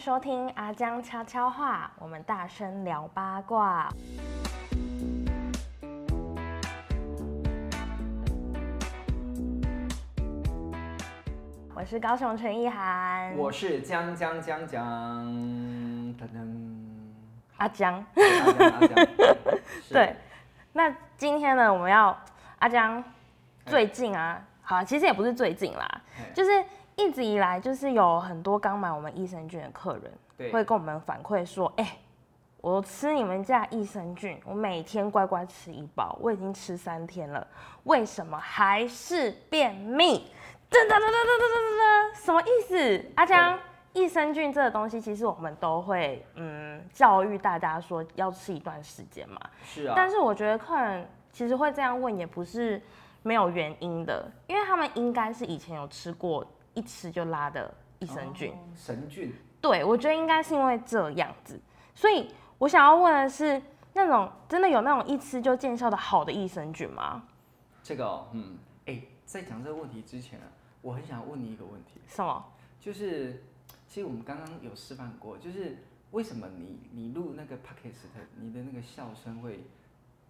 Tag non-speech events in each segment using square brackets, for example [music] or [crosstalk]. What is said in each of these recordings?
收听阿江悄悄话，我们大声聊八卦。我是高雄陈意涵，我是江江江江，噔噔，阿江。阿江阿江，[laughs] 是。对，那今天呢，我们要阿江最近啊，好，其实也不是最近啦，就是一直以来，就是有很多刚买我们益生菌的客人，对会跟我们反馈说，哎、我吃你们家益生菌，我每天乖乖吃一包，我已经吃三天了，为什么还是便秘？噔噔噔噔噔噔噔噔，什么意思？阿江，益生菌这个东西，其实我们都会嗯教育大家说要吃一段时间嘛。是啊，但是我觉得客人其实会这样问，也不是没有原因的，因为他们应该是以前有吃过一吃就拉的益生菌。哦神菌，对，我觉得应该是因为这样子，所以我想要问的是，那种真的有那种一吃就见效的好的益生菌吗？这个哦嗯，哎，在讲这个问题之前啊，我很想问你一个问题，什么？就是其实我们刚刚有示范过，就是为什么你你录那个 podcast，你的那个笑声会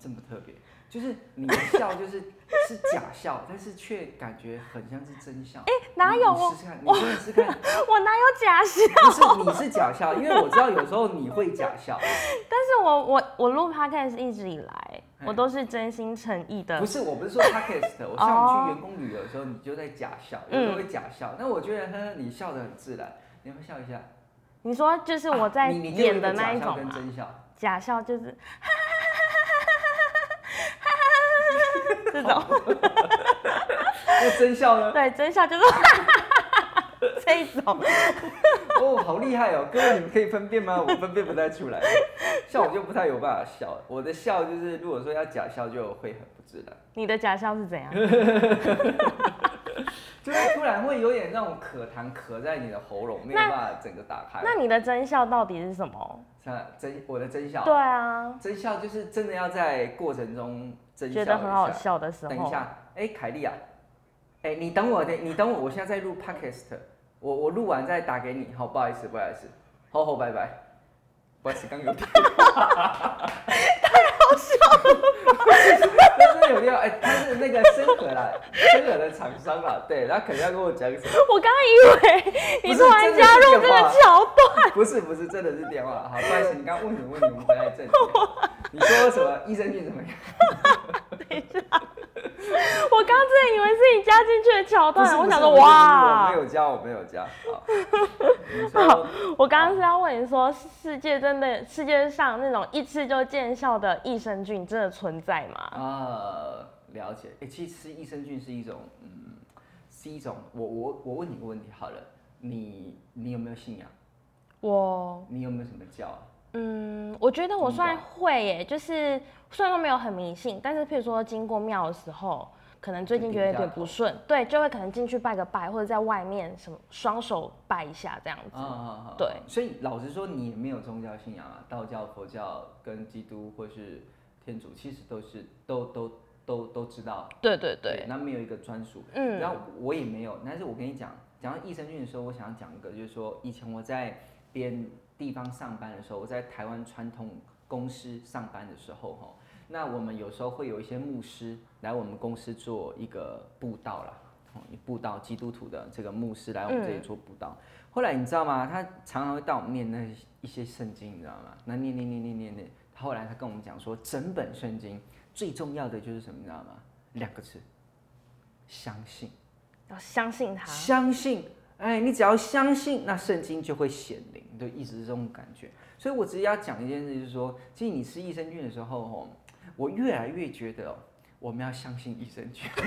这么特别？就是你的笑就是是假笑，但是却感觉很像是真笑。哎、哪有你试试看，你真的试试看。[laughs] 我哪有假笑？不是，你是假笑，因为我知道有时候你会假笑，[laughs] 但是我我我录 podcast 一直以来，我都是真心诚意的不。是，我不是说 podcast，我像去员工旅游的时候，你就在假笑，有时候会假笑。那我觉得，呵呵，你笑得很自然，你要不要笑一下？你说就是我在演的那一种嘛？跟真笑，假笑就是 [laughs] 这种，[laughs] 那真笑呢？对，真笑就是 [laughs] 这一种。哦，好厉害哦！各位，你们可以分辨吗？我分辨不太出来，像我就不太有办法笑。我的笑就是，如果说要假笑，就会很不自然，你的假笑是怎样？[laughs] 就是突然会有点那种咳痰咳在你的喉咙，没有那办法整个打开。那你的真笑到底是什么？像真我的真笑，对啊，真笑就是真的要在过程中觉。得很好笑的时候，等一下，哎、凯莉啊，哎、你等我，你等我，我现在在录 podcast，我我录完再打给你，好，不好意思，不好意思，好好，拜拜，不好意思，刚有电话，[laughs] 太好笑了，[laughs] 真的有电话，哎、他是那个深河啦，深河的厂商啦，对，他肯定要跟我讲什么，我刚刚以为你是突然加入这个桥段，不是不是，真的是电话，好，不好意思，你刚刚问什么问题，我们回来正题，[laughs] 你说什么益生菌怎么样？[laughs] 我刚刚真的以为是你加进去的桥段，我想说哇我没，有加，我没有加，好。[laughs] 我刚刚是要问你说，世界真的世界上那种一吃就见效的益生菌真的存在吗？啊，了解。哎、其实益生菌是一种，嗯，是一种。我我我问你个问题好了，你你有没有信仰？我你有没有什么教啊？嗯，我觉得我算宗会耶，就是虽然说没有很迷信，但是譬如说经过庙的时候，可能最近觉得有点不顺，对，就会可能进去拜个拜，或者在外面什么双手拜一下这样子。啊啊啊！对所以老实说，你也没有宗教信仰啊，道教、佛教跟基督或是天主，其实都是都都都都知道。对对对，那没有一个专属。嗯然后我也没有，但是我跟你讲，讲到益生菌的时候，我想要讲一个，就是说以前我在别人地方上班的时候，我在台湾传统公司上班的时候，哈，那我们有时候会有一些牧师来我们公司做一个布道啦，哦，布道基督徒的这个牧师来我们这里做布道。后来你知道吗？他常常会带我们念那一些圣经，你知道吗？那念念念念念念，后来他跟我们讲说，整本圣经最重要的就是什么，你知道吗？两个字，相信。要相信他。相信，哎，你只要相信，那圣经就会显灵，就一直是这种感觉。所以我只是要讲一件事，就是说，其实你吃益生菌的时候，哦，我越来越觉得、哦，我们要相信益生菌。[laughs]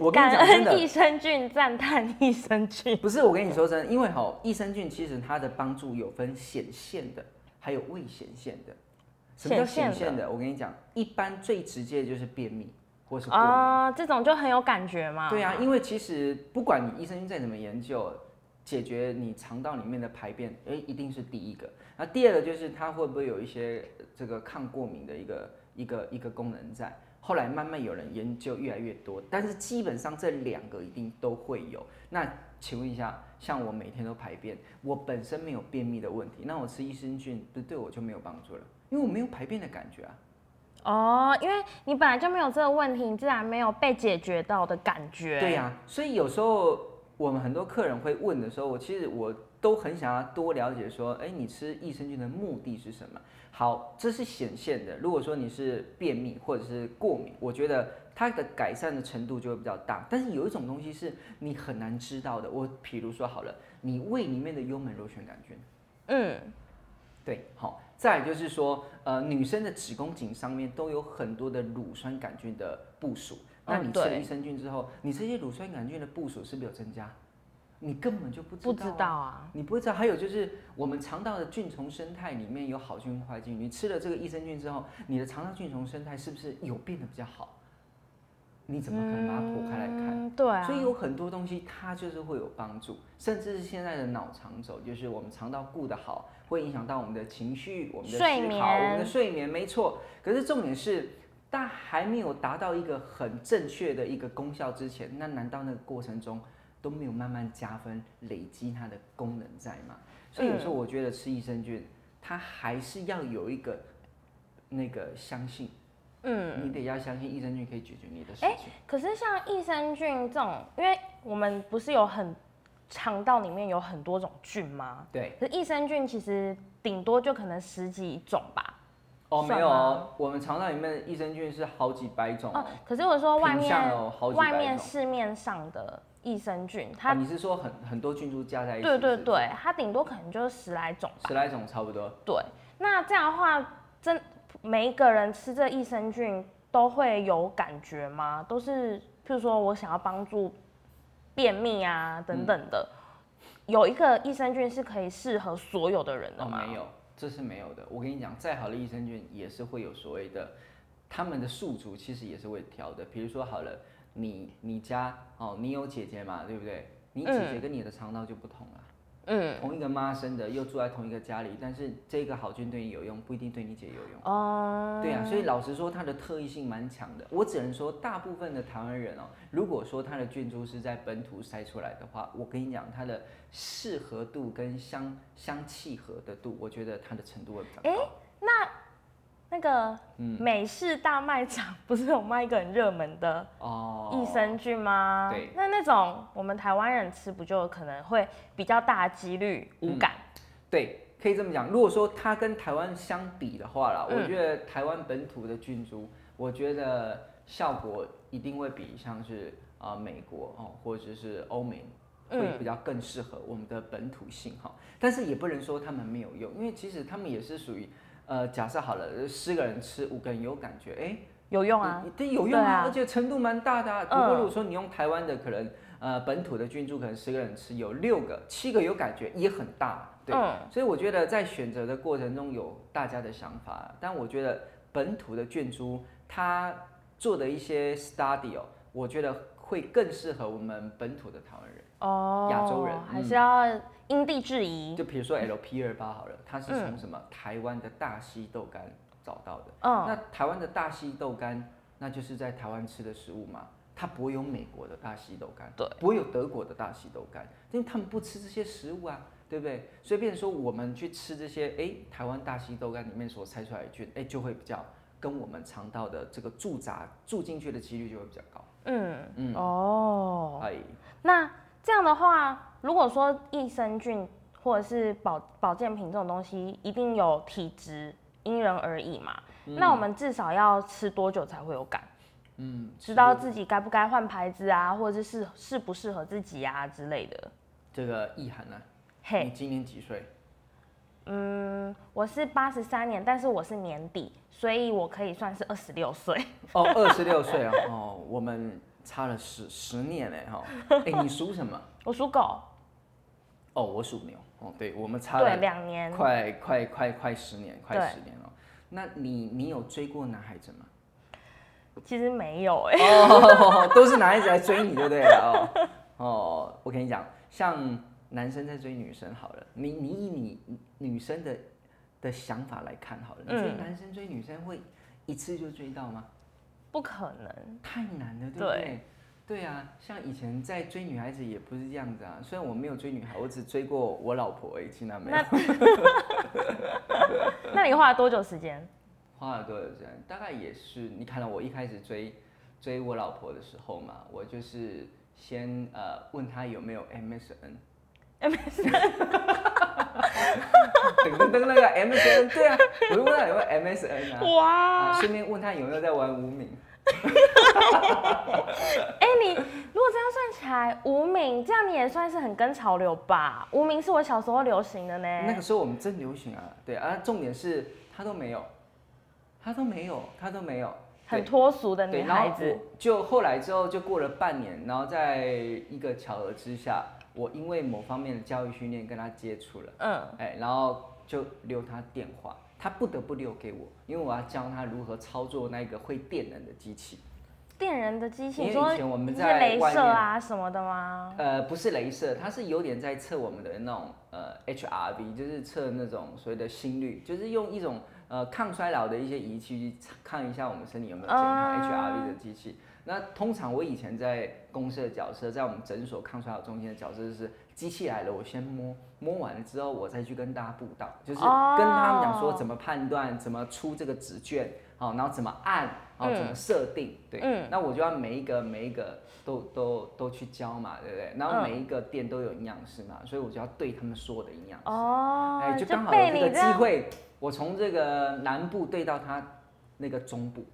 我跟感你讲真的恩益，生菌，赞叹益生菌。不是我跟你说真的，因为哈、益生菌其实它的帮助有分显现的，还有未显现的。什么叫显现的显现的？我跟你讲，一般最直接的就是便秘或是过敏。啊、这种就很有感觉嘛。对啊，因为其实不管你益生菌再怎么研究，解决你肠道里面的排便，哎，一定是第一个。那第二个就是它会不会有一些这个抗过敏的一个一个一个功能在。后来慢慢有人研究越来越多，但是基本上这两个一定都会有。那请问一下，像我每天都排便，我本身没有便秘的问题，那我吃益生菌不对我就没有帮助了？因为我没有排便的感觉啊。哦，因为你本来就没有这个问题，你自然没有被解决到的感觉。对呀、所以有时候我们很多客人会问的时候，我其实我都很想要多了解说，哎，你吃益生菌的目的是什么？好，这是显现的。如果说你是便秘或者是过敏，我觉得它的改善的程度就会比较大。但是有一种东西是你很难知道的，我比如说好了，你胃里面的幽门螺旋杆菌。嗯，对，好，再就是说，呃，女生的子宫颈上面都有很多的乳酸杆菌的部署。那你吃了益生菌之后，你这些乳酸杆菌的部署是不是有增加？你根本就不知道、不知道，啊。你不会知道。还有就是，我们肠道的菌虫生态里面有好菌坏菌。你吃了这个益生菌之后，你的肠道菌虫生态是不是有变得比较好？你怎么可能把它剖开来看？嗯，对啊。所以有很多东西它就是会有帮助，甚至是现在的脑肠轴，就是我们肠道顾得好，会影响到我们的情绪、我们的思睡考、我们的睡眠，没错。可是重点是，但还没有达到一个很正确的一个功效之前，那难道那个过程中都没有慢慢加分、累积它的功能在吗？所以有时候我觉得吃益生菌，它还是要有一个那个相信，嗯，你得要相信益生菌可以解决你的事哎情。可是像益生菌这种，因为我们不是有很肠道里面有很多种菌吗？对。可是益生菌其实顶多就可能十几种吧。哦，没有哦，我们肠道里面的益生菌是好几百种哦哦。，可是我说外面外面市面上的益生菌，哦它你是说很很多菌株加在一起？对对对，它顶多可能就是十来种吧。十来种差不多。对，那这样的话，真每一个人吃这益生菌都会有感觉吗？都是，譬如说我想要帮助便秘啊等等的，有一个益生菌是可以适合所有的人的哦，吗？没有，这是没有的。我跟你讲，再好的益生菌也是会有所谓的，他们的宿主其实也是会挑的。比如说好了，你你家哦，你有姐姐嘛，对不对？你姐姐跟你的肠道就不同了。嗯，同一个妈生的，又住在同一个家里，但是这个好菌对你有用，不一定对你姐有用。哦、对啊，所以老实说，它的特异性蛮强的。我只能说，大部分的台湾人哦，如果说它的菌株是在本土筛出来的话，我跟你讲，它的适合度跟相相契合的度，我觉得它的程度会比较高。哎那那个嗯美式大卖场 [laughs] 不是有卖一个很热门的哦，益生菌吗？对那那种我们台湾人吃，不就可能会比较大的几率无嗯感？对，可以这么讲。如果说它跟台湾相比的话啦，嗯我觉得台湾本土的菌株，我觉得效果一定会比像是啊、呃美国哦，或者是欧美会嗯比较更适合我们的本土性哈。但是也不能说他们没有用，因为其实他们也是属于呃，假设好了，十个人吃五个人有感觉，哎、有用啊你，对，有用啊，啊而且程度蛮大的、啊。不嗯过如果说你用台湾的，可能呃本土的菌株，可能十个人吃有六个、七个有感觉，也很大，对。嗯所以我觉得在选择的过程中有大家的想法，但我觉得本土的菌株它做的一些 study 哦，我觉得会更适合我们本土的台湾人。哦，亚洲人还嗯是要因地制宜。就比如说 LP 二八好了，它是嗯从什么、台湾的大溪豆干找到的。嗯，那台湾的大溪豆干，那就是在台湾吃的食物嘛，它不会有美国的大溪豆干，对，不会有德国的大溪豆干，因为他们不吃这些食物啊，对不对？所以变成说我们去吃这些，哎，台湾大溪豆干里面所拆出来的菌，哎，就会比较跟我们肠道的这个驻扎住进去的几率就会比较高。嗯嗯哦，哎，那这样的话，如果说益生菌或者是保保健品这种东西，一定有体质，因人而异嘛。那我们至少要吃多久才会有感？嗯，知道自己该不该换牌子啊，或者是适适不适合自己啊之类的。这个意涵呢、嘿你今年几岁？嗯，我是八十三年，但是我是年底，所以我可以算是二十六岁。哦，二十六岁啊，哦，我们差了十十年嘞哈。[laughs] 哎，你属什么？我属狗，哦，我属牛。哦，对，我们差对，了两年。快快快快十年，快十年了。那你你有追过男孩子吗？其实没有哎、哦，[laughs] 都是男孩子来追你，对不对了？哦哦，我跟你讲，像男生在追女生好了，你你以你女生的的想法来看好了，你觉得嗯男生追女生会一次就追到吗？不可能。太难了，对不对？对啊，像以前在追女孩子也不是这样子啊。虽然我没有追女孩，我只追过我老婆而已，其他没有。[laughs] 那你花了多久时间？花了多久时间？大概也是，你看到我一开始追追我老婆的时候嘛，我就是先呃问她有没有 MSN。[laughs] [laughs] 噔噔噔，那个 MSN，对啊，我就问他有没有 MSN 啊，哇，顺便问他有没有在玩无名。[laughs] 哎，你如果这样算起来，无名这样你也算是很跟潮流吧？无名是我小时候流行的呢。那个时候我们真流行啊，对啊，重点是他都没有，他都没有，他都没有，很脱俗的女孩子。就后来之后就过了半年，然后在一个巧合之下。我因为某方面的教育训练跟他接触了，嗯，哎，然后就留他电话，他不得不留给我，因为我要教他如何操作那个会电人的机器。电人的机器，因为以前我们在镭射啊什么的吗？呃，不是镭射，它是有点在测我们的那种呃 HRV，就是测那种所谓的心率，就是用一种呃抗衰老的一些仪器去看一下我们身体有没有健康 HRV 的机器。那通常我以前在公司的角色，在我们诊所抗衰老中心的角色就是机器来了，我先摸摸完了之后，我再去跟大家布道，就是跟他们讲说怎么判断，怎么出这个纸卷，好，然后怎么按，然后怎么设定，对，那我就要每一个每一个都都都去教嘛，对不对？然后每一个店都有营养师嘛，所以我就要对他们所有的营养师，哦，哎，就刚好有这个机会，我从这个南部对到他那个中部。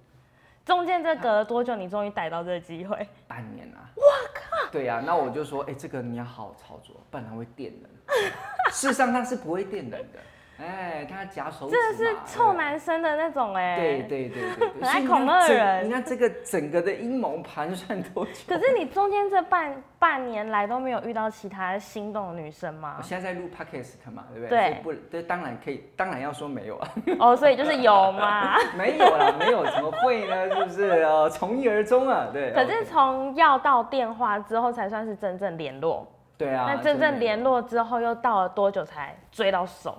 中间这隔了多久？你终于逮到这个机会？半年啊！我靠！对呀，那我就说，哎，这个你要好好操作，不然会电人。事实上，它是不会电人的。哎，他夹手指，这是臭男生的那种哎。对对对对，很爱恐吓人。你看这个整个的阴谋盘算多久？[laughs] 可是你中间这半半年来都没有遇到其他心动的女生吗？我现在在录 podcast 嘛，对不对？对，不，这当然可以，当然要说没有啊。哦，所以就是有嘛？[laughs] 没有啦，没有怎么会呢？是不是？哦，从一而终啊，对。可是从要到电话之后才算是真正联络。对啊。那真正联络之后又到了多久才追到手？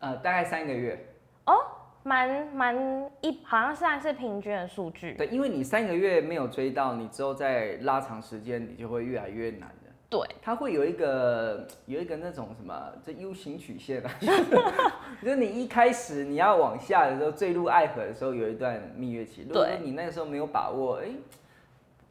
呃，大概三个月哦，蛮蛮一，好像算是平均的数据。对，因为你三个月没有追到，你之后再拉长时间，你就会越来越难的。对，它会有一个有一个那种什么，这 U 型曲线啊，[laughs] 就是你一开始你要往下的时候，坠入爱河的时候，有一段蜜月期。如果你那个时候没有把握，哎，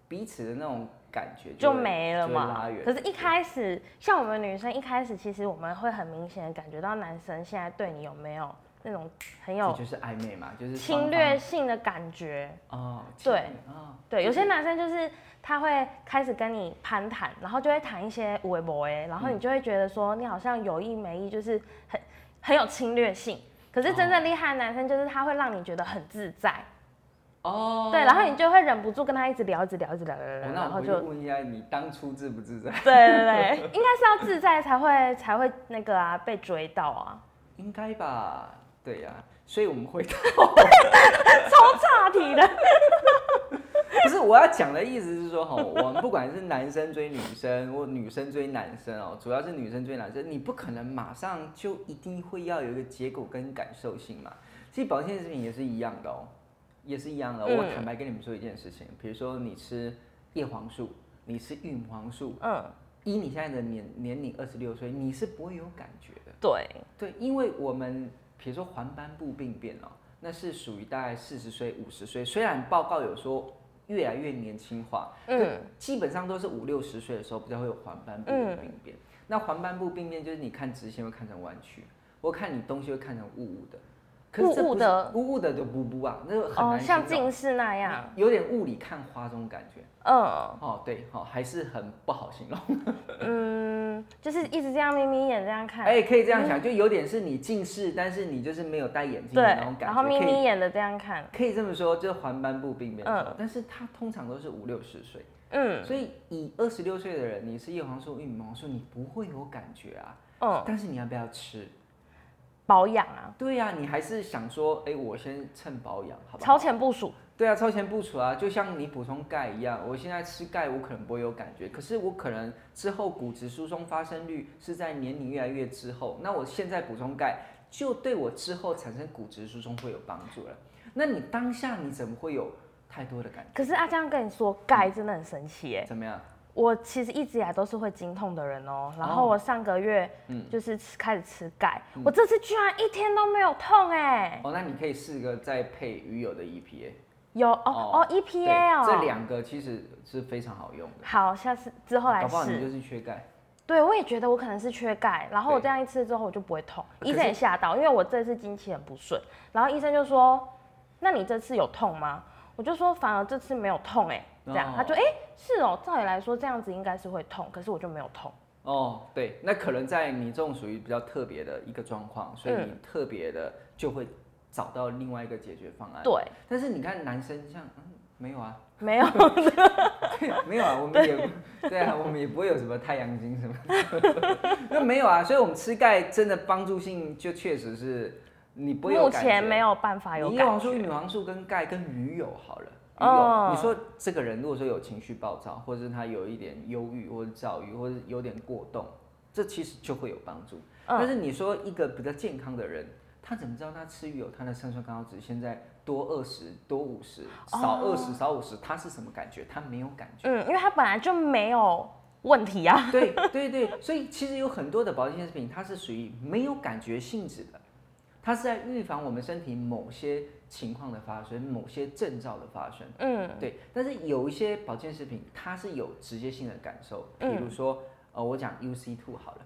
彼此的那种。感觉就没了嘛。可是，一开始像我们女生，一开始其实我们会很明显的感觉到男生现在对你有没有那种很有就是暧昧嘛，就是侵略性的感觉哦。对啊，对，有些男生就是他会开始跟你攀谈，然后就会谈一些无为博诶，然后你就会觉得说你好像有意没意，就是很很有侵略性。可是真正厉害的男生，就是他会让你觉得很自在。哦，对，然后你就会忍不住跟他一直聊，一直聊，一直聊，聊聊，然后就问一下你当初自不自在？[laughs] 对对对，应该是要自在才会才会那个啊被追到啊，应该吧？对呀，所以我们会 [laughs] 超差题的。[laughs] 不是我要讲的意思是说哈，我们不管是男生追女生或女生追男生哦，主要是女生追男生，你不可能马上就一定会要有一个结果跟感受性嘛。其实保健食品也是一样的哦。也是一样的，我坦白跟你们说一件事情，比如说你吃叶黄素，你吃玉米黄素，嗯，以你现在的年年龄二十六岁，你是不会有感觉的。对对，因为我们比如说黄斑部病变哦，那是属于大概四十岁、五十岁，虽然报告有说越来越年轻化，嗯，基本上都是五六十岁的时候比较会有黄斑部病变。那黄斑部病变就是你看直线会看成弯曲，我看你东西会看成雾雾的。雾雾的，雾雾的就不不啊，那个很难像近视那样，有点雾里看花这种感觉。嗯，哦对，好，还是很不好形容。[laughs] 嗯，就是一直这样眯眯眼这样看。哎，可以这样想，就有点是你近视，但是你就是没有戴眼镜的那种感觉。然后眯眯眼的这样看，可以这么说，就是黄斑部病变。嗯，但是它通常都是五六十岁。嗯，所以以二十六岁的人，你是叶黄素、玉米黄素，你不会有感觉啊。嗯，但是你要不要吃？保养啊，对呀，你还是想说，哎，我先趁保养，好吧？超前部署。对啊，超前部署啊，就像你补充钙一样，我现在吃钙，我可能不会有感觉，可是我可能之后骨质疏松发生率是在年龄越来越之后，那我现在补充钙，就对我之后产生骨质疏松会有帮助了。那你当下你怎么会有太多的感觉。可是阿江跟你说钙真的很神奇耶，怎么样？我其实一直以来都是会经痛的人哦，然后哦我上个月嗯就是吃开始吃钙，我这次居然一天都没有痛哎，哦，那你可以试个再配鱼油的 EPA。有哦哦对 EPA 哦，这两个其实是非常好用的。好，下次之后来搞不好你就。是缺钙。对，我也觉得我可能是缺钙，然后我对这样一吃之后我就不会痛，医生也吓到，因为我这次经期很不顺，然后医生就说，那你这次有痛吗？我就说反而这次没有痛哎，这样、哦他就哎、是哦，照理来说这样子应该是会痛，可是我就没有痛。哦，对，那可能在你这种属于比较特别的一个状况，所以嗯你特别的就会找到另外一个解决方案。对，但是你看男生像，嗯，没有啊，没有，[laughs] 没有啊，我们也不对啊，我们也不会有什么太阳经什么，[laughs] 那没有啊，所以我们吃钙真的帮助性就确实是你不会有目感觉前没有办法有你叶黄素、觉。女黄素跟钙跟鱼油好了。你说这个人如果说有情绪暴躁，或者是他有一点忧郁，或者躁郁，或者有点过动，这其实就会有帮助。嗯但是你说一个比较健康的人，他怎么知道他吃鱼油，他的三酸甘油酯现在多二十、多五十、少二十、少五十，他是什么感觉？他没有感觉。嗯，因为他本来就没有问题啊。对对对，所以其实有很多的保健食品，它是属于没有感觉性质的，它是在预防我们身体某些情况的发生，某些症状的发生。嗯对，但是有一些保健食品，它是有直接性的感受，比如说，呃，我讲 UC two 好了，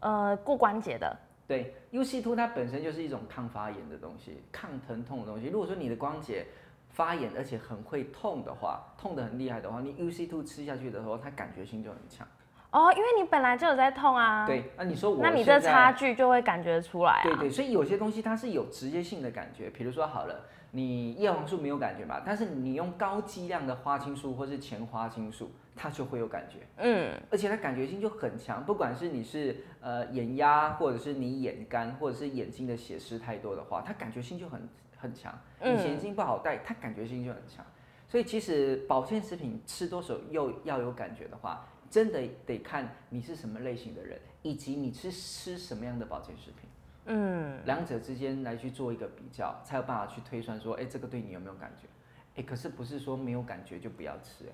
呃，过关节的，对，UC two 它本身就是一种抗发炎的东西，抗疼痛的东西。如果说你的关节发炎，而且很会痛的话，痛得很厉害的话，你 UC two 吃下去的时候，它感觉性就很强。哦，因为你本来就有在痛啊。。对，那你说我那你这差距就会感觉出来啊。对对，所以有些东西它是有直接性的感觉，比如说好了，你叶黄素没有感觉嘛，但是你用高剂量的花青素或是前花青素，它就会有感觉，嗯而且它感觉性就很强，不管是你是呃眼压，或者是你眼干，或者是眼睛的血丝太多的话，它感觉性就很很强。嗯你眼睛不好戴，它感觉性就很强。所以其实保健食品吃多少又要有感觉的话，真的得看你是什么类型的人，以及你吃吃什么样的保健食品。嗯，两者之间来去做一个比较，才有办法去推算说，哎、这个对你有没有感觉？哎、可是不是说没有感觉就不要吃、哎，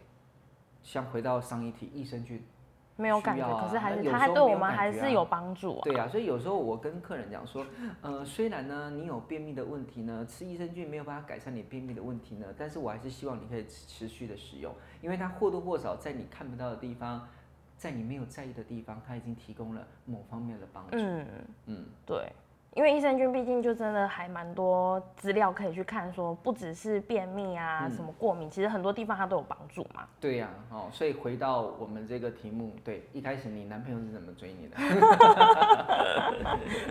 像回到上一题益生菌，没有感觉，可是还是它还对我们还是有帮助啊。对啊、所以有时候我跟客人讲说，呃，虽然呢你有便秘的问题呢，吃益生菌没有办法改善你便秘的问题呢，但是我还是希望你可以持持续的使用，因为它或多或少在你看不到的地方，在你没有在意的地方，它已经提供了某方面的帮助。嗯，嗯，对，因为益生菌毕竟就真的还蛮多资料可以去看，说不只是便秘啊，嗯什么过敏，其实很多地方它都有帮助嘛。对呀、哦，所以回到我们这个题目，对，一开始你男朋友是怎么追你的？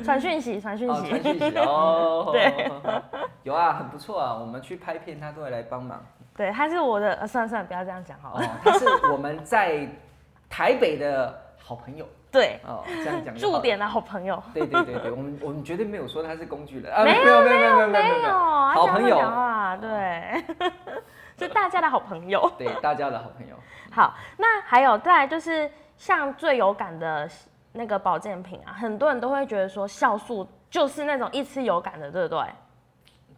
[laughs] 传讯息，传讯哦，息。传讯息哦，[laughs] 对，有啊，很不错啊，我们去拍片，他都会来帮忙。对，他是我的，呃，算了算了，不要这样讲好了。哦，他是我们在台北的好朋友对，哦，这样讲就好了。驻点的好朋友。对对对对，我们我们绝对没有说他是工具人 [laughs] 啊，没有没有没有没有没有好朋友这样讲话，对，[laughs] 是大家的好朋友。[laughs] 对大家的好朋友。好，那还有再来就是像最有感的那个保健品啊，很多人都会觉得说酵素就是那种一吃有感的，对不对？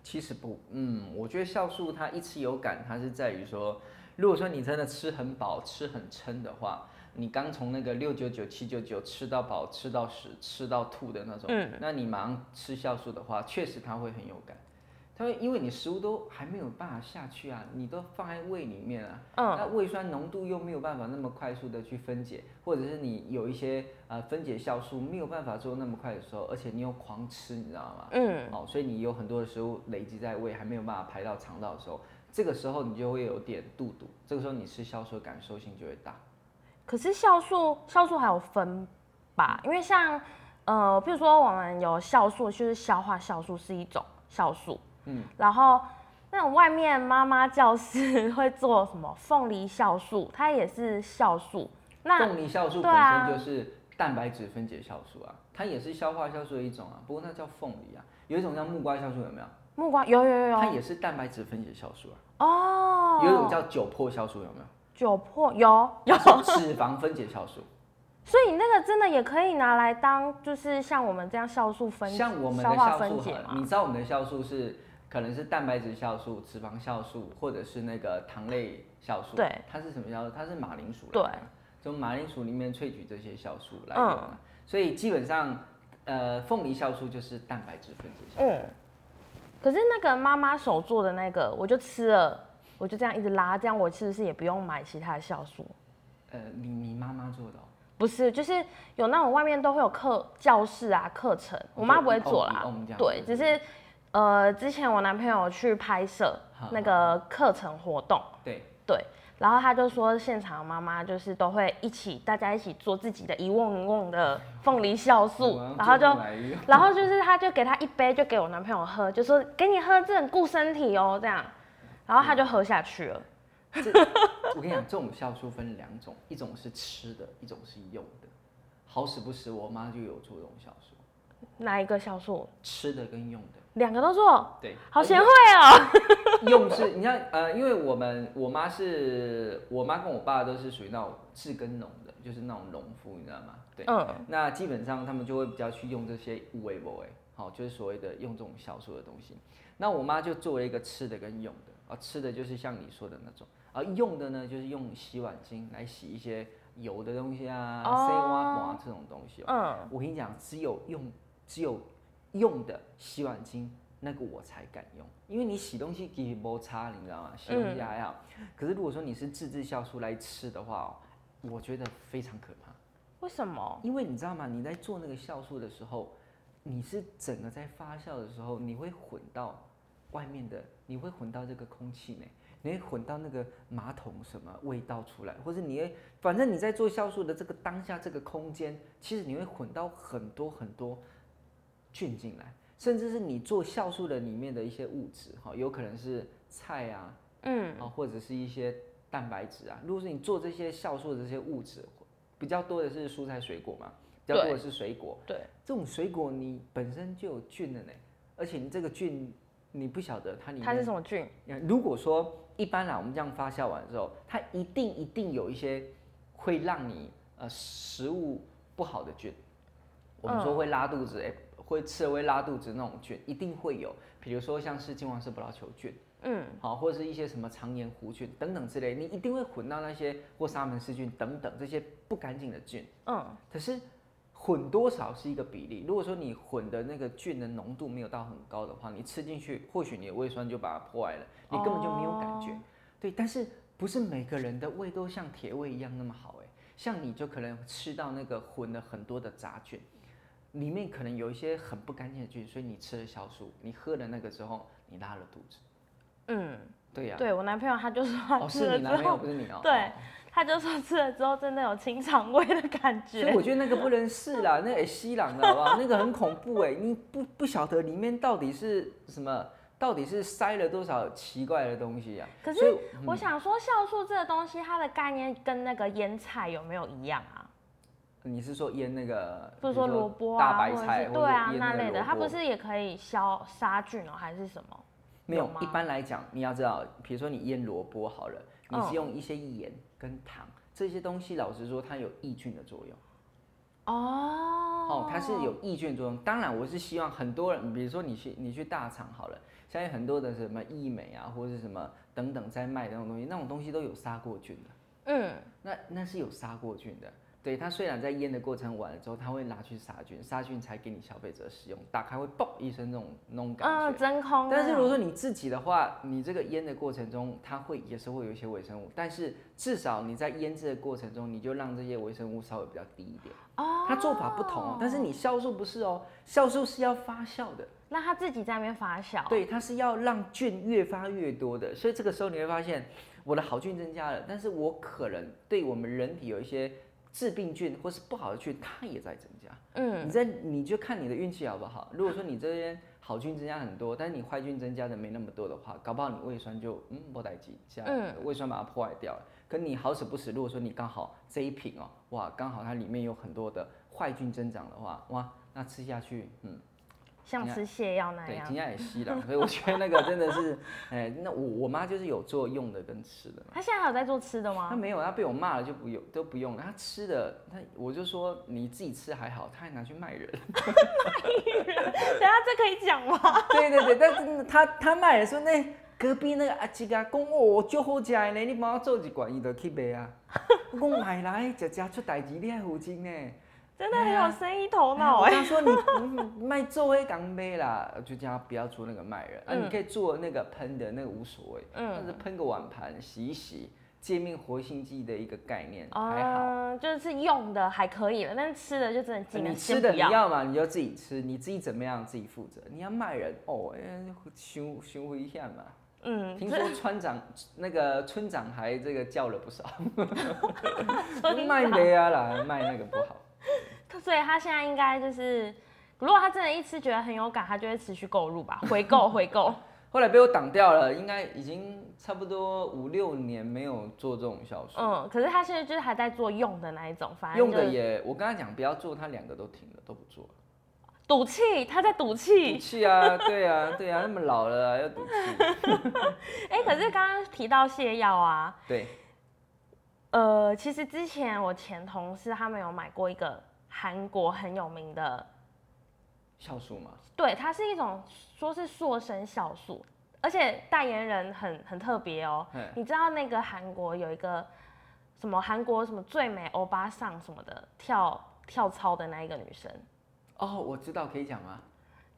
其实不，嗯，我觉得酵素它一吃有感，它是在于说，如果说你真的吃很饱、吃很撑的话，你刚从那个六九九、七九九吃到饱、吃到屎、吃到吐的那种，嗯那你马上吃酵素的话，确实它会很有感。它会因为你食物都还没有办法下去啊，你都放在胃里面啊，嗯那胃酸浓度又没有办法那么快速的去分解，或者是你有一些呃分解酵素没有办法做那么快的时候，而且你又狂吃，你知道吗？嗯，哦，所以你有很多的食物累积在胃，还没有办法排到肠道的时候，这个时候你就会有点肚肚，这个时候你吃酵素的感受性就会大。可是酵素酵素还有分吧？因为像呃，比如说我们有酵素，就是消化酵素是一种酵素，嗯，然后那种外面妈妈教室会做什么凤梨酵素，它也是酵素。那凤梨酵素本身就是蛋白质分解酵素啊，它也是消化酵素的一种啊，不过那叫凤梨啊，有一种叫木瓜酵素有没有？木瓜有有有有它也是蛋白质分解酵素啊，哦，有一种叫酒粕酵素有没有？酒粕有有，脂肪分解酵素。所以那个真的也可以拿来当，就是像我们这样酵素分像我们的酵素嘛你。知道我们的酵素是可能是蛋白质酵素、脂肪酵素，或者是那个糖类酵素。对，它是什么酵素？它是马铃薯。对，从马铃薯里面萃取这些酵素来用啊。所以基本上，呃，凤梨酵素就是蛋白质分解酵素。嗯。可是那个妈妈手做的那个，我就吃了，我就这样一直拉，这样我是不是也不用买其他的酵素？呃，你你妈妈做的？不是，就是有那种外面都会有课教室啊课程，我妈不会做啦。对，只是呃，之前我男朋友去拍摄那个课程活动，对对，然后他就说现场妈妈就是都会一起，大家一起做自己的一瓮一瓮的凤梨酵素，然后就然后就是他就给他一杯，就给我男朋友喝，就说给你喝，这很顾身体哦，这样，然后他就喝下去了。[laughs] 我跟你讲，这种酵素分两种，一种是吃的，一种是用的。好死不死，我妈就有做这种酵素。哪一个酵素？吃的跟用的，两个都做。对，好贤惠哦。[laughs] 用是，你看，呃，因为我们我妈是我妈跟我爸都是属于那种自耕农的，就是那种农夫，你知道吗？对，嗯。那基本上他们就会比较去用这些无为不为，好，就是所谓的用这种酵素的东西。那我妈就做了一个吃的跟用的，啊，吃的就是像你说的那种。而用的呢，就是用洗碗巾来洗一些油的东西啊、塞挖瓜这种东西。嗯，我跟你讲，只有用只有用的洗碗巾，那个我才敢用，因为你洗东西其实摩擦，你知道吗？洗东西还好。可是如果说你是自制酵素来吃的话，我觉得非常可怕。为什么？因为你知道吗？你在做那个酵素的时候，你是整个在发酵的时候，你会混到外面的，你会混到这个空气内。你会混到那个马桶什么味道出来，或者你会，反正你在做酵素的这个当下这个空间，其实你会混到很多很多菌进来，甚至是你做酵素的里面的一些物质，哈，有可能是菜啊，嗯，啊，或者是一些蛋白质啊。如果是你做这些酵素的这些物质，比较多的是蔬菜水果嘛，比较多的是水果，对，这种水果你本身就有菌的呢，而且你这个菌你不晓得它里面它是什么菌，如果说。一般啦，我们这样发酵完之后，它一定一定有一些会让你呃食物不好的菌，我们说会拉肚子，哎，会吃了会拉肚子那种菌，一定会有。比如说像是金黄色葡萄球菌，嗯，好，或者是一些什么肠炎弧菌等等之类，你一定会混到那些或沙门氏菌等等这些不干净的菌，嗯，可是。混多少是一个比例。如果说你混的那个菌的浓度没有到很高的话，你吃进去，或许你的胃酸就把它破坏了，你根本就没有感觉。对，但是不是每个人的胃都像铁胃一样那么好哎？像你就可能吃到那个混了很多的杂菌，里面可能有一些很不干净的菌，所以你吃了酵素，你喝了那个之后，你拉了肚子。嗯，对呀。对我男朋友他就说，哦，是你男朋友不是你哦。对。他就说吃了之后真的有清肠胃的感觉，所以我觉得那个不能试啦，那也吸狼的好不好？那个很恐怖哎，你不不晓得里面到底是什么，到底是塞了多少奇怪的东西啊？可是我想说，酵素这个东西，它的概念跟那个腌菜有没有一样啊？你是说腌那个，不是说萝卜啊，大白菜，对啊那类的，它不是也可以消杀菌哦，还是什么？没有，一般来讲，你要知道，比如说你腌萝卜好了。你是用一些盐跟糖这些东西，老实说，它有抑菌的作用。哦，哦，它是有抑菌作用。当然，我是希望很多人，比如说你去你去大厂好了，现在很多的什么医美啊，或者是什么等等在卖的那种东西，那种东西都有杀过菌的。嗯，那那是有杀过菌的。对它虽然在腌的过程完了之后，它会拿去杀菌，杀菌才给你消费者使用。打开会嘣一声那种那种感觉，真空。但是如果说你自己的话，你这个腌的过程中，它会也是会有一些微生物，但是至少你在腌制的过程中，你就让这些微生物稍微比较低一点。哦。它做法不同哦，但是你酵素不是哦，酵素是要发酵的。那它自己在那边发酵？对，它是要让菌越发越多的，所以这个时候你会发现我的好菌增加了，但是我可能对我们人体有一些。致病菌或是不好的菌，它也在增加。嗯，你在你就看你的运气好不好。如果说你这边好菌增加很多，但是你坏菌增加的没那么多的话，搞不好你胃酸就嗯不待机，这样胃酸把它破坏掉了。可你好死不死，如果说你刚好这一瓶哦，哇，刚好它里面有很多的坏菌增长的话，哇，那吃下去，嗯，像吃泻药那样对，样今。天也吸了，所以我觉得那个真的是，[laughs] 哎，那我我妈就是有做用的跟吃的嘛。他现在还有在做吃的吗她吗？没有，她被我骂了就不用都不用了。她吃的，她我就说你自己吃还好，她还拿去卖人。[laughs] 等一下这可以讲吗？[laughs] 对对对，但是她她卖人说那隔壁那个阿吉啊，讲哦就好食的呢，你帮我做一罐，伊就去卖啊。我讲买来，食食出代志，你还负责呢。真的很有生意头哎脑哎、我刚说你你 [laughs] 卖做黑港杯啦，就叫他不要做那个卖人，啊，嗯你可以做那个喷的那个无所谓，嗯但是喷个碗盘洗一洗，界面活性剂的一个概念还好。嗯，就是用的还可以了，但是吃的就真的尽量你吃的。你要嘛，你就自己吃，你自己怎么样自己负责。你要卖人哦，哎，修修一下嘛。嗯，听这说村长那个村长还这个叫了不少，[laughs] 村卖长没啊啦，卖那个不好。[laughs] 所以他现在应该就是，如果他真的一次觉得很有感，他就会持续购入吧，回购回购。[laughs] 后来被我挡掉了，应该已经差不多五六年没有做这种销售。嗯，可是他现在就是还在做用的那一种，反正用的也，我跟他讲不要做，他两个都停了，都不做了。赌气，他在赌气赌气。气啊，对啊，对啊，那么老了、啊、要赌气。[laughs] 哎、可是刚刚提到泻药啊，对，呃，其实之前我前同事他们有买过一个韩国很有名的酵素嘛？对，它是一种说是塑身酵素，而且代言人很很特别哦。你知道那个韩国有一个什么韩国什么最美欧巴桑什么的跳跳操的那一个女生？哦，我知道，可以讲吗？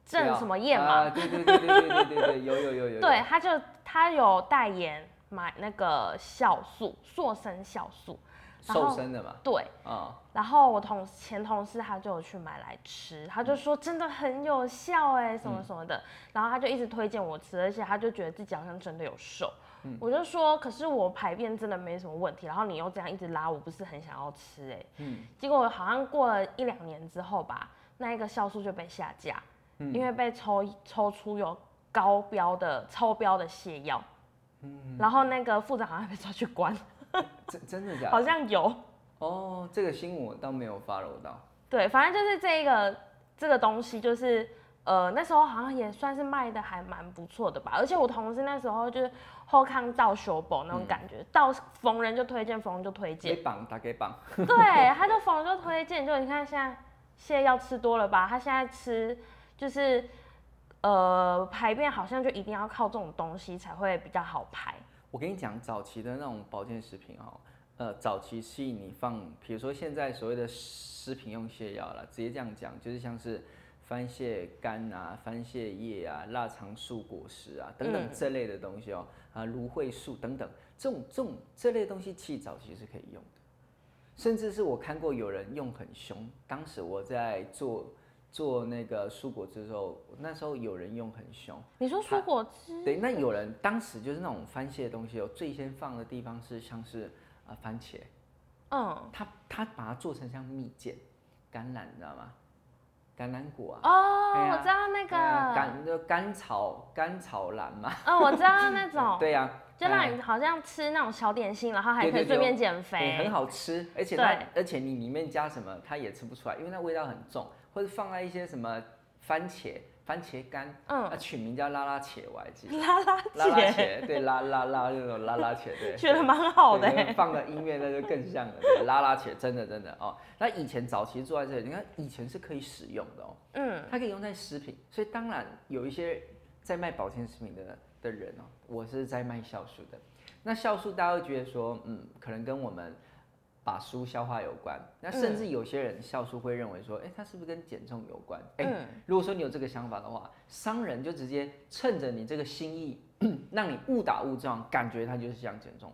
郑什么燕吗？对对对对对对对，有有有有。[laughs] 对，他就他有代言。买那个酵素，塑身酵素。瘦身的嘛，对，啊、然后我同前同事他就有去买来吃，他就说真的很有效哎，什么什么的，然后他就一直推荐我吃，而且他就觉得自己好像真的有瘦。我就说，可是我排便真的没什么问题，然后你又这样一直拉，我不是很想要吃哎。嗯。结果好像过了一两年之后吧，那一个酵素就被下架，嗯。因为被抽抽出有高标的超标的泻药，嗯然后那个副长好像被抓去关，[laughs] 真真的假好？像有。哦，这个新闻我倒没有 follow 到。对，反正就是这一个这个东西，就是呃那时候好像也算是卖的还蛮不错的吧。而且我同事那时候就是后康到修补那种感觉，到逢人就推荐，逢人就推荐给荐。绑打给绑，[laughs] 对，他就逢人就推荐，就你看现在泻药吃多了吧，他现在吃就是呃排便好像就一定要靠这种东西才会比较好排。我跟你讲，早期的那种保健食品哦，呃，早期是你放，比如说现在所谓的食品用泻药了，直接这样讲，就是像是番泻干啊、番泻叶啊、腊肠素果实啊等等嗯这类的东西哦，啊，芦荟素等等，这种这种这类东西，其实早期是可以用的，甚至是我看过有人用很凶，当时我在做做那个蔬果汁的时候，那时候有人用很凶。你说蔬果汁？对，那有人当时就是那种番泻的东西哦，最先放的地方是像是啊、呃番茄，嗯，他他把它做成像蜜饯、橄榄，你知道吗？橄榄果啊，哦，我知道那个，甘就甘草甘草蓝嘛，嗯，我知道那种。[laughs] 对呀、就让哎。你好像吃那种小点心，然后还可以顺便减对，肥，很好吃，而且它而且你里面加什么，它也吃不出来，因为那味道很重，或者放在一些什么番茄、番茄干，嗯啊，取名叫拉拉茄，我还记得。拉拉拉拉，茄，对，拉拉拉那种拉拉茄，对，觉得蛮好的放个音乐那就更像了，对拉拉茄，真的真的哦。那以前早期做在这里，你看以前是可以使用的哦，嗯，它可以用在食品，所以当然有一些在卖保健食品的的人哦，我是在卖酵素的。那酵素大家会觉得说，嗯，可能跟我们把书消化有关。那甚至有些人笑书会认为说，哎、它是不是跟减重有关？哎、嗯如果说你有这个想法的话，商人就直接趁着你这个心意，[clears throat] 让你误打误撞，感觉他就是想减重，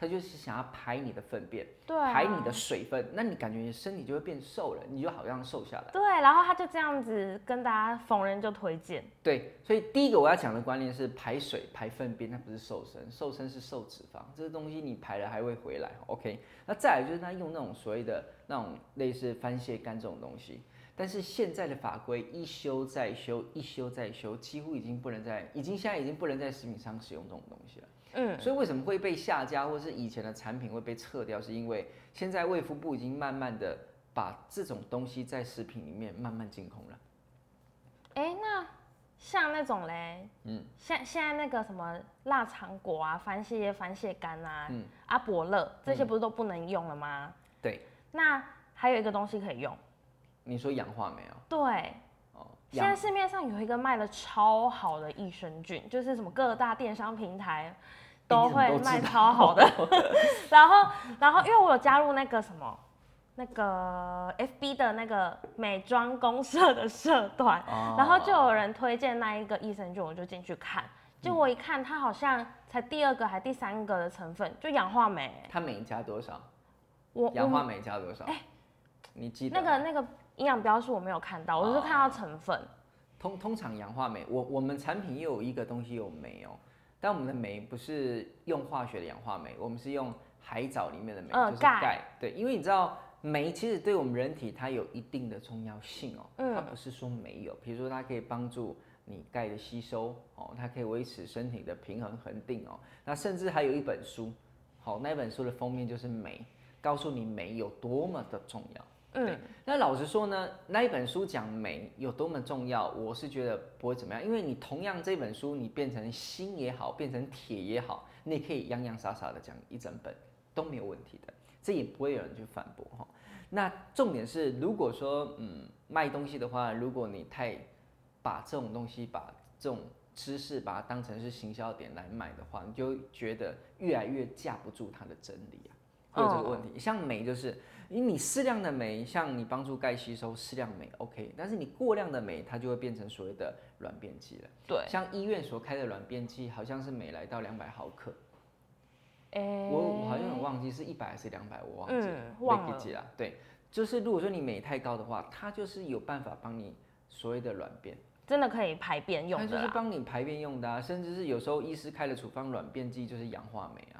他就是想要排你的粪便，对啊，排你的水分，那你感觉你身体就会变瘦了，你就好像瘦下来。对，然后他就这样子跟大家逢人就推荐，对，所以第一个我要讲的观念是排水、排粪便，它不是瘦身，瘦身是瘦脂肪，这个东西你排了还会回来。OK，那再来就是他用那种所谓的那种类似番泻干这种东西，但是现在的法规一修再修，一修再修，几乎已经不能在，已经现在已经不能在食品上使用这种东西了。嗯，所以为什么会被下架，或是以前的产品会被撤掉，是因为现在卫福部已经慢慢的把这种东西在食品里面慢慢进空了。哎、那像那种嘞，嗯，现现在那个什么腊肠果啊、番泻叶、番泻干啊、嗯。阿伯乐这些不是都不能用了吗？对，那还有一个东西可以用，你说氧化酶哦，对，哦，现在市面上有一个卖的超好的益生菌，就是什么各大电商平台都会卖超好的。[laughs] 然后，然后因为我有加入那个什么，那个 FB 的那个美妆公社的社团，哦然后就有人推荐那一个益生菌，我就进去看。就嗯我一看，它好像才第二个还第三个的成分，就氧化酶。它每加多少？我氧化我镁加多少？哎你记得那个那个营养标示我没有看到，我就是看到成分。通通常氧化镁，我我们产品又有一个东西有镁哦，但我们的镁不是用化学的氧化镁，我们是用海藻里面的镁，就是呃钙钙。对，因为你知道镁其实对我们人体它有一定的重要性哦，嗯它不是说没有，比如说它可以帮助你钙的吸收哦，它可以维持身体的平衡恒定哦，那甚至还有一本书，好，那本书的封面就是镁，告诉你镁有多么的重要。嗯，那老实说呢，那一本书讲美有多么重要，我是觉得不会怎么样，因为你同样这本书你变成锌也好，变成铁也好，你也可以洋洋洒洒的讲一整本都没有问题的，这也不会有人去反驳哈。那重点是，如果说嗯卖东西的话，如果你太把这种东西把这种知识把它当成是行销点来卖的话，你就觉得越来越架不住它的真理啊，会有这个问题。像镁就是，因为你适量的镁，像你帮助钙吸收，适量镁 OK，但是你过量的镁，它就会变成所谓的软便剂了。对，像医院所开的软便剂，好像是镁来到两百毫克，哎、我我好像有忘记是一百还是两百，我忘记了，嗯忘记了。对，就是如果说你镁太高的话，它就是有办法帮你所谓的软便。真的可以排便用它就是。帮你排便用的啊，甚至是有时候医师开的处方软便剂就是氧化镁啊。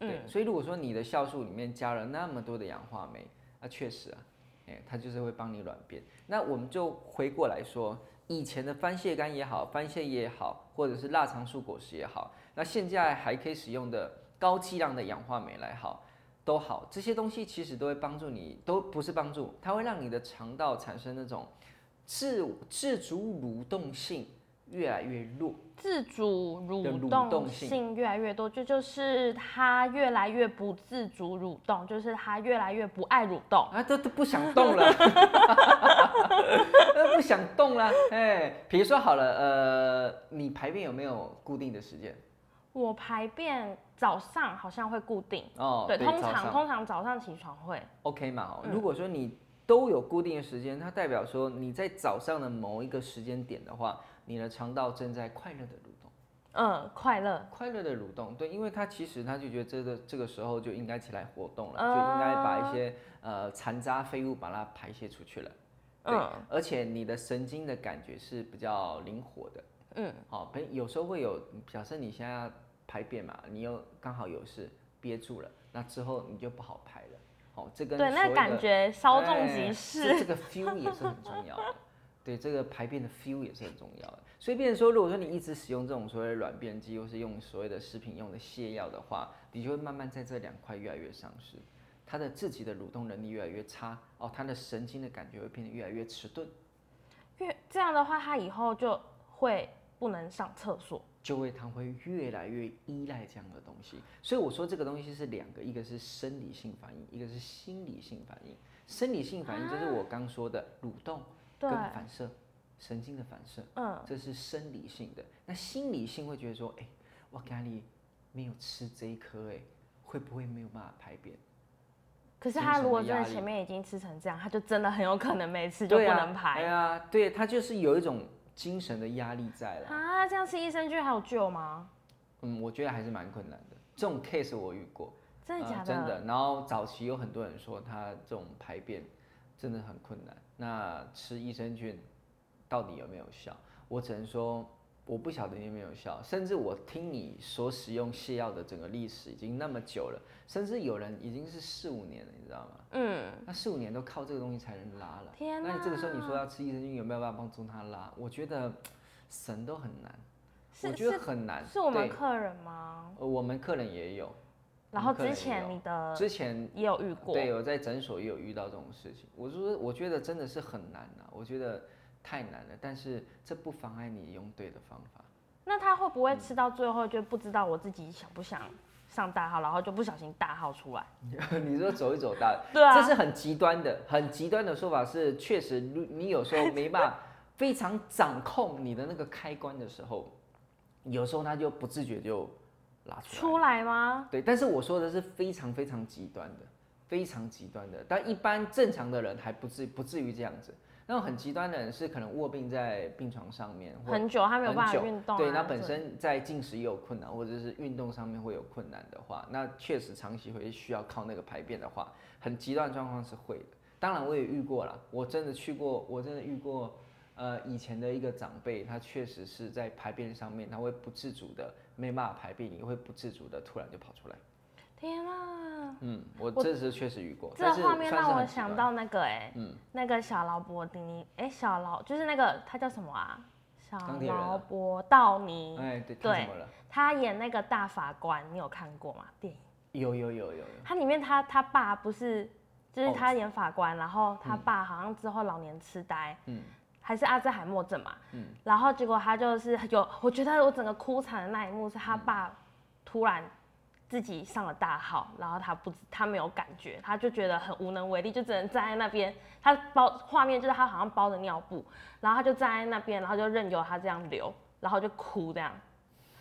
对，嗯所以如果说你的酵素里面加了那么多的氧化酶，那确实啊，哎、它就是会帮你软便。那我们就回过来说，以前的番泻干也好，番泻叶也好，或者是腊肠素果实也好，那现在还可以使用的高剂量的氧化酶来好。都好，这些东西其实都会帮助你，都不是帮助，它会让你的肠道产生那种自自主蠕动性越来越弱。自主蠕蠕动动性性越来越多，就就是它越来越不自主蠕动，就是它越来越不爱蠕动。啊，都都不想动了，[laughs] 都不想动了。哎，比如说好了，呃，你排便有没有固定的时间？我排便早上好像会固定，哦，对，通常通常早上起床会，OK 嘛？哦嗯如果说你都有固定的时间，它代表说你在早上的某一个时间点的话，你的肠道正在快乐的蠕动，嗯，快乐，快乐的蠕动。对，因为他其实他就觉得这个这个时候就应该起来活动了，嗯就应该把一些呃残渣废物把它排泄出去了。对，嗯而且你的神经的感觉是比较灵活的。嗯，好，朋有时候会有，假设你现在要排便嘛，你又刚好有事憋住了，那之后你就不好排了。好，这跟对，那感觉稍纵哎即逝。这个 feel 也是很重要的。对，这个排便的 feel 也是很重要的。所以，变成说，如果说你一直使用这种所谓的软便剂，或是用所谓的食品用的泻药的话，你就会慢慢在这两块越来越丧失，它的自己的蠕动能力越来越差，哦，它的神经的感觉会变得越来越迟钝。越这样的话，他以后就会不能上厕所。就会他会越来越依赖这样的东西，所以我说这个东西是两个，一个是生理性反应，一个是心理性反应。生理性反应就是我刚说的蠕动对跟，反射，神经的反射，嗯，这是生理性的。那心理性会觉得说，哎、我咖喱没有吃这一颗，哎，会不会没有办法排便？可是他如果真的前面已经吃成这样，他就真的很有可能每次就不能排哎呀，对，他就是有一种精神的压力在了。啊。这样吃益生菌还有救吗？嗯，我觉得还是蛮困难的。这种 case 我遇过。呃真的假的？真的。然后早期有很多人说他这种排便真的很困难。那吃益生菌到底有没有效？我只能说我不晓得有没有效。甚至我听你所使用泻药的整个历史已经那么久了，甚至有人已经是四五年了，你知道吗？嗯，那四五年都靠这个东西才能拉了。天那你这个时候你说要吃益生菌，有没有办法帮助他拉？我觉得神都很难，我觉得很难。是我们对客人吗？呃我们客人也有，然后之前你的之前也有遇过，对，我在诊所也有遇到这种事情。我说，我觉得真的是很难呐、我觉得太难了，但是这不妨碍你用对的方法。那他会不会吃到最后就不知道我自己想不想上大号，然后就不小心大号出来？[laughs] 你说走一走大，[laughs] 对啊这是很极端的，很极端的说法是，确实你你有时候没办法非常掌控你的那个开关的时候，有时候他就不自觉就拉出来。出来吗？对，但是我说的是非常非常极端的，非常极端的，但一般正常的人还不至不至于这样子。那种很极端的人是可能卧病在病床上面，很久他没有办法运动、啊。对，那本身在进食也有困难，或者是运动上面会有困难的话，那确实长期会需要靠那个排便的话，很极端的状况是会的。当然我也遇过了，我真的去过，我真的遇过，呃，以前的一个长辈，他确实是在排便上面，他会不自主的没办法排便，也会不自主的突然就跑出来。天啊！嗯，我我这是确实遇过，这画面让我想到那个哎、嗯，那个小劳勃迪尼，哎、小劳就是那个他叫什么啊？小劳勃道尼，哎，对，他对？他演那个大法官，你有看过吗？电影？有有有有有，他里面他他爸不是，就是哦他演法官，然后他爸好像之后老年痴呆，嗯还是阿兹海默症嘛，嗯。然后结果他就是有，我觉得我整个哭惨的那一幕是他爸突然自己上了大号，然后他不知他没有感觉，他就觉得很无能为力，就只能站在那边，他包画面就是他好像包着尿布，然后他就站在那边，然后就任由他这样流，然后就哭这样，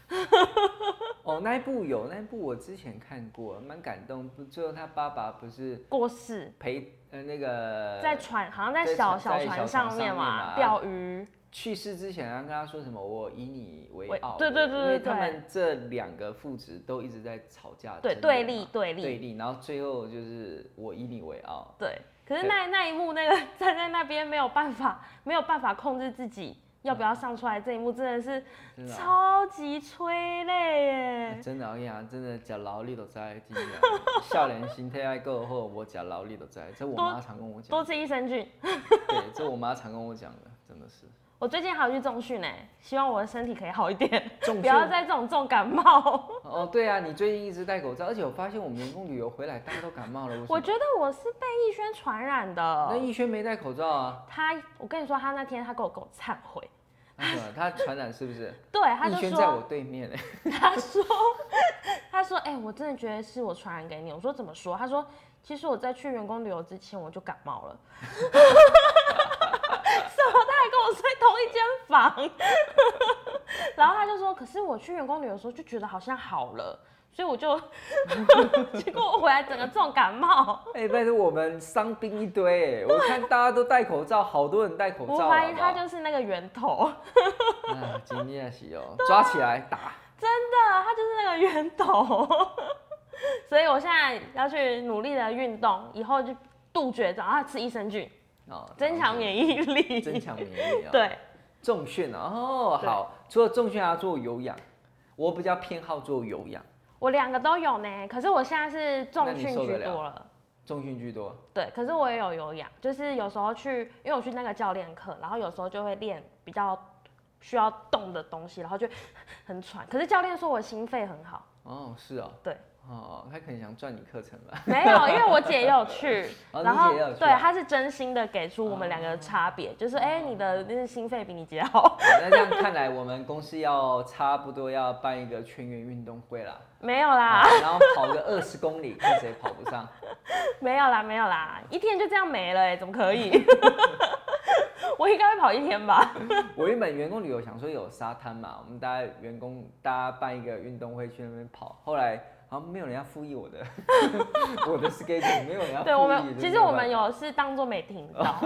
[laughs] 哦，那一部有，那一部我之前看过，蛮感动。不，最后他爸爸不是过世。陪呃那个在船，好像在在小在小船上面嘛，钓鱼。去世之前，他跟他说什么？我以你为傲。为对对对因为对对他们这两个父子都一直在吵架，对对立对立对立，然后最后就是我以你为傲。对，可是那那一幕，那个 [laughs] 站在那边没有办法，没有办法控制自己要不要上出来，这一幕真的是超级催泪哎耶！真的，我跟你讲，真的假劳力都在，[laughs] 笑脸心态爱够后，我假劳力都在，这我妈常跟我讲多。吃益生菌。[laughs] 对，这我妈常跟我讲的，真的是。我最近还有去重训呢，希望我的身体可以好一点，重不要训再这种重感冒。哦，对啊，你最近一直戴口罩，而且我发现我们员工旅游回来，大家都感冒了。为什么我觉得我是被逸轩传染的那的。逸轩没戴口罩啊，他，我跟你说，他那天他跟我跟我忏悔，那什么，他传染是不是？[laughs] 对，他就逸轩在我说，对面哎，[laughs] 他说，他说，哎、我真的觉得是我传染给你。我说怎么说？他说，其实我在去员工旅游之前我就感冒了。[laughs] [laughs] 什么？他还跟我睡同一间房，[laughs] 然后他就说，可是我去员工旅游的时候就觉得好像好了，所以我就，[laughs] 结果我回来整个重感冒。哎，但是我们伤兵一堆哎，我看大家都戴口罩，好多人戴口罩。我怀疑他就是那个源头，哎，今天是哦，抓起来打。真的，他就是那个源头。所以我现在要去努力的运动，以后就杜绝早上吃益生菌，哦，增强免疫力。增强免疫力啊。，对，重训啊哦，好，除了重训还要做有氧，我比较偏好做有氧，我两个都有呢，可是我现在是重训居多了。重训居多。对，可是我也有有氧，就是有时候去，因为我去那个教练课，然后有时候就会练比较需要动的东西，然后就很喘。可是教练说我心肺很好，哦，是哦。对。哦，他可能想赚你课程吧？没有，因为我姐也有去，[laughs] 哦然后也有去啊对她是真心的给出我们两个的差别，就是哎、你的那是心肺比你姐好，那这样看来，我们公司要差不多要办一个全员运动会啦，没有啦，然后跑个二十公里，看谁跑不上。[laughs] 没有啦，没有啦，一天就这样没了、哎，怎么可以？[laughs] 我应该会跑一天吧？我原本员工旅游想说有沙滩嘛，我们大家员工大家办一个运动会去那边跑，后来好像没有人要复议我的 [laughs] 我的 schedule，没有人要。对，我们其实我们有是当做没听到。[laughs]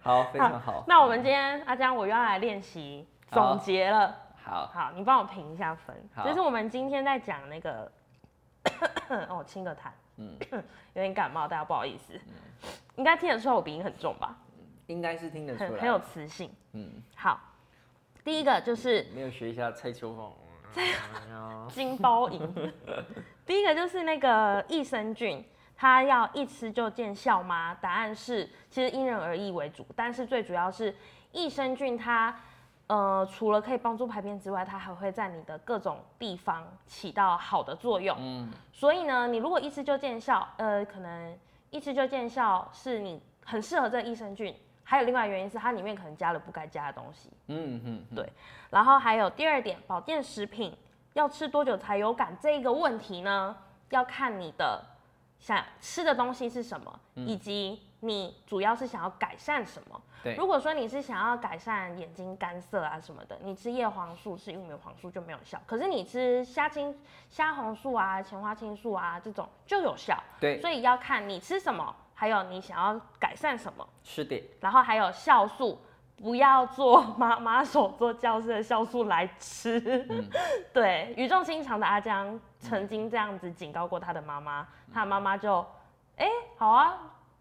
好非常好，那我们今天阿江，我又要来练习好总结了。好好，你帮我评一下分。好就是我们今天在讲那个，哦，清个痰，嗯有点感冒，大家不好意思。应该听得出来我鼻音很重吧？应该是听得出来，很很有磁性。嗯，好，第一个就是没有学一下蔡秋凤，金包银。[laughs] 第一个就是那个益生菌，它要一吃就见效吗？答案是，其实因人而异为主，但是最主要是益生菌它。呃，除了可以帮助排便之外，它还会在你的各种地方起到好的作用。嗯，所以呢，你如果一吃就见效，呃，可能一吃就见效是你很适合这个益生菌。还有另外原因是它里面可能加了不该加的东西。嗯嗯，对。然后还有第二点，保健食品要吃多久才有感这个问题呢？要看你的想吃的东西是什么，以及你主要是想要改善什么。对。如果说你是想要改善眼睛干涩啊什么的，你吃叶黄素、吃玉米黄素就没有效。可是你吃虾青、虾红素啊、前花青素啊这种就有效。对。所以要看你吃什么。还有你想要改善什么？是的。然后还有酵素，不要做妈妈手做教室的酵素来吃。[laughs] 对，语重心长的阿江曾经这样子警告过他的妈妈，他的妈妈就，哎，好啊，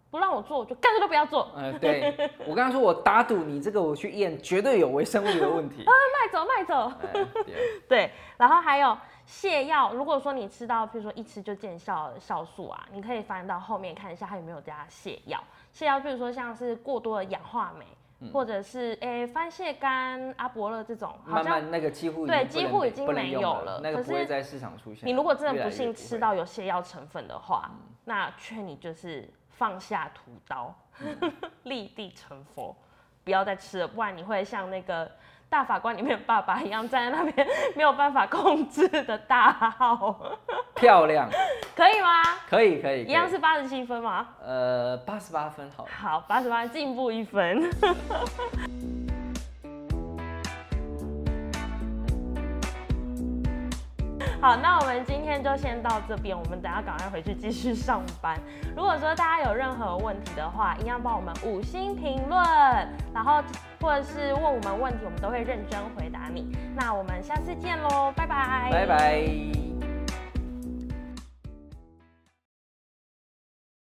不让我做，就干脆都不要做。嗯，对我刚刚说我打赌你这个我去验，绝对有微生物的问题。[laughs] 啊，卖走卖走。[laughs] 对，然后还有。泻药，如果说你吃到，比如说一吃就见效的酵素啊，你可以翻到后面看一下，它有没有加泻药。泻药，比如说像是过多的氧化镁，或者是诶番泻苷、阿伯乐这种，慢慢那个几乎对几乎已经没有了，那个不会在市场出现。你如果真的不幸吃到有泻药成分的话，那劝你就是放下屠刀，[laughs] 立地成佛，不要再吃了，不然你会像那个。大法官里面爸爸一样站在那边，没有办法控制的大号，漂亮，可以吗？可以可以，一样是八十七分吗？呃，八十八分，好，好，八十八进步一分。好，那我们今天就先到这边，我们等下赶快回去继续上班。如果说大家有任何问题的话，一样帮我们五星评论，然后或者是问我们问题，我们都会认真回答你。那我们下次见喽，拜拜，拜拜。